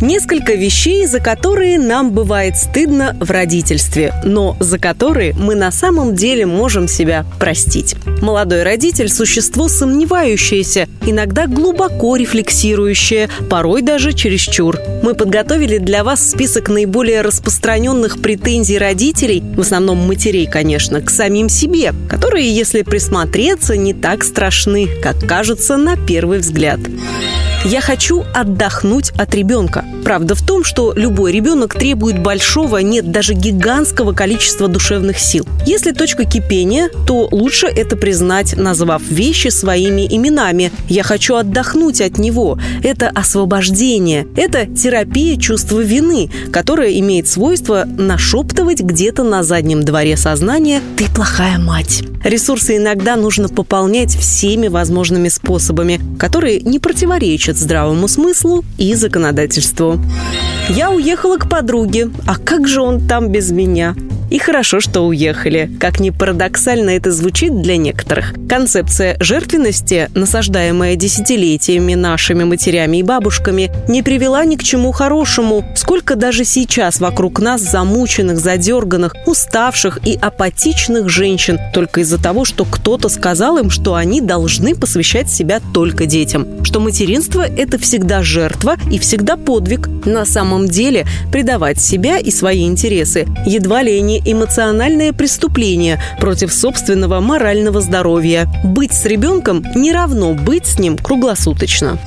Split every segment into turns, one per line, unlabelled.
Несколько вещей, за которые нам бывает стыдно в родительстве, но за которые мы на самом деле можем себя простить. Молодой родитель – существо сомневающееся, иногда глубоко рефлексирующее, порой даже чересчур. Мы подготовили для вас список наиболее распространенных претензий родителей, в основном матерей, конечно, к самим себе, которые, если присмотреться, не так страшны, как кажется на первый взгляд. Я хочу отдохнуть от ребенка. Правда в том, что любой ребенок требует большого, нет, даже гигантского количества душевных сил. Если точка кипения, то лучше это признать, назвав вещи своими именами. Я хочу отдохнуть от него. Это освобождение. Это терапия чувства вины, которая имеет свойство нашептывать где-то на заднем дворе сознания «ты плохая мать». Ресурсы иногда нужно пополнять всеми возможными способами, которые не противоречат здравому смыслу и законодательству. Я уехала к подруге. А как же он там без меня? И хорошо, что уехали. Как ни парадоксально это звучит для некоторых. Концепция жертвенности, насаждаемая десятилетиями нашими матерями и бабушками, не привела ни к чему хорошему. Сколько даже сейчас вокруг нас замученных, задерганных, уставших и апатичных женщин только из-за того, что кто-то сказал им, что они должны посвящать себя только детям. Что материнство – это всегда жертва и всегда подвиг. На самом деле предавать себя и свои интересы едва ли не эмоциональное преступление против собственного морального здоровья. Быть с ребенком не равно быть с ним круглосуточно.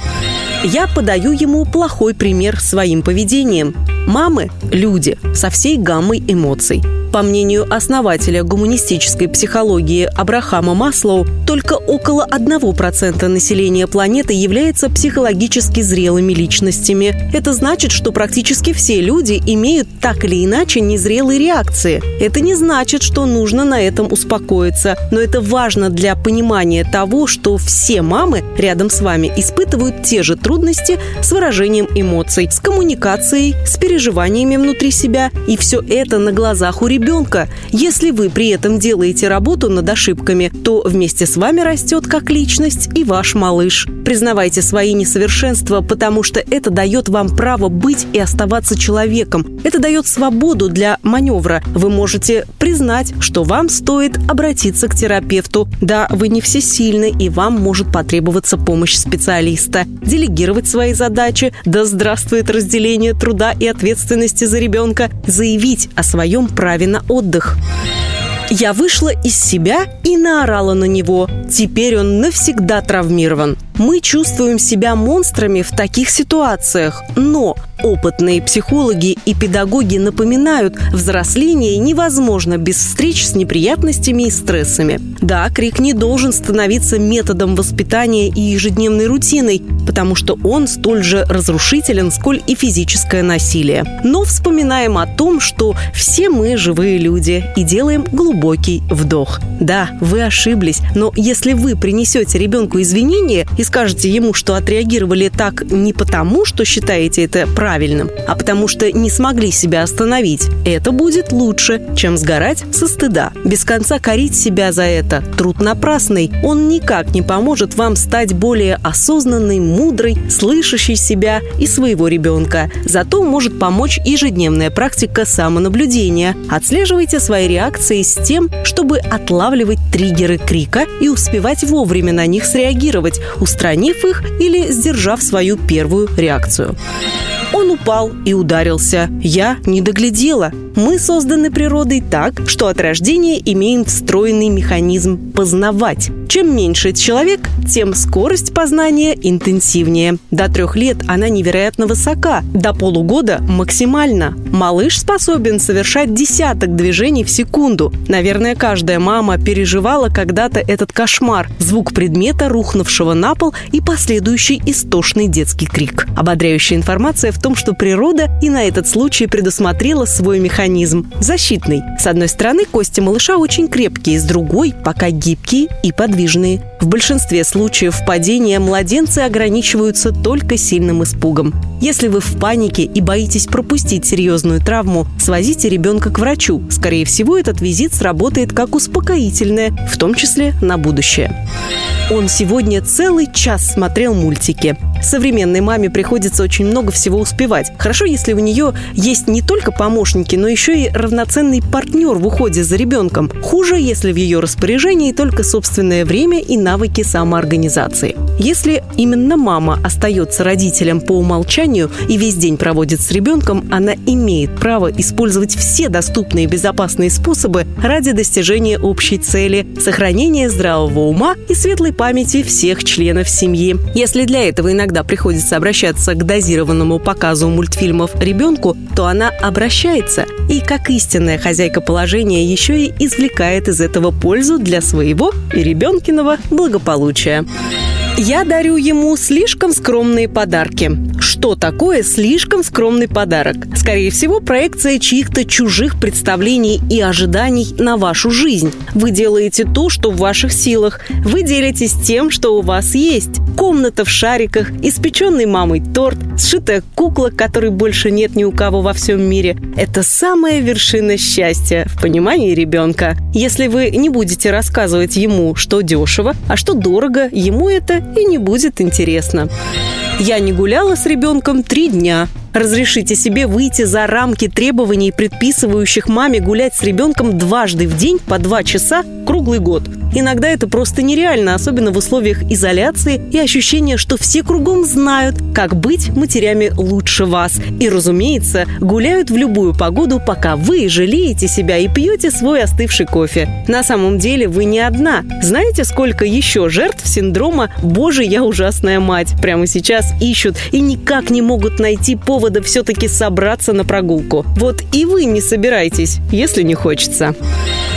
Я подаю ему плохой пример своим поведением. Мамы – люди со всей гаммой эмоций. По мнению основателя гуманистической психологии Абрахама Маслоу, только около 1% населения планеты является психологически зрелыми личностями. Это значит, что практически все люди имеют так или иначе незрелые реакции. Это не значит, что нужно на этом успокоиться, но это важно для понимания того, что все мамы рядом с вами испытывают те же трудности с выражением эмоций, с коммуникацией, с переживаниями внутри себя, и все это на глазах у ребенка ребенка. Если вы при этом делаете работу над ошибками, то вместе с вами растет как личность и ваш малыш. Признавайте свои несовершенства, потому что это дает вам право быть и оставаться человеком. Это дает свободу для маневра. Вы можете признать, что вам стоит обратиться к терапевту. Да, вы не всесильны, и вам может потребоваться помощь специалиста. Делегировать свои задачи. Да здравствует разделение труда и ответственности за ребенка. Заявить о своем праве на отдых. Я вышла из себя и наорала на него. Теперь он навсегда травмирован. Мы чувствуем себя монстрами в таких ситуациях, но опытные психологи и педагоги напоминают, взросление невозможно без встреч с неприятностями и стрессами. Да, крик не должен становиться методом воспитания и ежедневной рутиной, потому что он столь же разрушителен, сколь и физическое насилие. Но вспоминаем о том, что все мы живые люди и делаем глубокий вдох. Да, вы ошиблись, но если вы принесете ребенку извинения и скажете ему, что отреагировали так не потому, что считаете это правильным, а потому что не смогли себя остановить, это будет лучше, чем сгорать со стыда. Без конца корить себя за это – труд напрасный. Он никак не поможет вам стать более осознанной, мудрой, слышащей себя и своего ребенка. Зато может помочь ежедневная практика самонаблюдения. Отслеживайте свои реакции с тем, чтобы отлавливать триггеры крика и успевать вовремя на них среагировать, устранив их или сдержав свою первую реакцию. Он упал и ударился. Я не доглядела. Мы созданы природой так, что от рождения имеем встроенный механизм познавать. Чем меньше человек, тем скорость познания интенсивнее. До трех лет она невероятно высока, до полугода максимально. Малыш способен совершать десяток движений в секунду. Наверное, каждая мама переживала когда-то этот кошмар. Звук предмета, рухнувшего на пол и последующий истошный детский крик. Ободряющая информация в том, что природа и на этот случай предусмотрела свой механизм механизм – защитный. С одной стороны, кости малыша очень крепкие, с другой – пока гибкие и подвижные. В большинстве случаев падения младенцы ограничиваются только сильным испугом. Если вы в панике и боитесь пропустить серьезную травму, свозите ребенка к врачу. Скорее всего, этот визит сработает как успокоительное, в том числе на будущее. Он сегодня целый час смотрел мультики. Современной маме приходится очень много всего успевать. Хорошо, если у нее есть не только помощники, но еще и равноценный партнер в уходе за ребенком. Хуже, если в ее распоряжении только собственное время и навыки самоорганизации. Если именно мама остается родителем по умолчанию и весь день проводит с ребенком, она имеет право использовать все доступные безопасные способы ради достижения общей цели – сохранения здравого ума и светлой памяти всех членов семьи. Если для этого иногда приходится обращаться к дозированному показу мультфильмов ребенку, то она обращается и, как истинная хозяйка положения, еще и извлекает из этого пользу для своего и ребенкиного благополучия. Я дарю ему слишком скромные подарки. Что такое слишком скромный подарок? Скорее всего, проекция чьих-то чужих представлений и ожиданий на вашу жизнь. Вы делаете то, что в ваших силах. Вы делитесь тем, что у вас есть. Комната в шариках, испеченный мамой торт, сшитая кукла, которой больше нет ни у кого во всем мире. Это самая вершина счастья в понимании ребенка. Если вы не будете рассказывать ему, что дешево, а что дорого, ему это и не будет интересно. Я не гуляла с ребенком три дня. Разрешите себе выйти за рамки требований, предписывающих маме гулять с ребенком дважды в день по два часа круглый год. Иногда это просто нереально, особенно в условиях изоляции и ощущения, что все кругом знают, как быть матерями лучше вас. И, разумеется, гуляют в любую погоду, пока вы жалеете себя и пьете свой остывший кофе. На самом деле вы не одна. Знаете, сколько еще жертв синдрома «Боже, я ужасная мать» прямо сейчас ищут и никак не могут найти повода все-таки собраться на прогулку. Вот и вы не собирайтесь, если не хочется.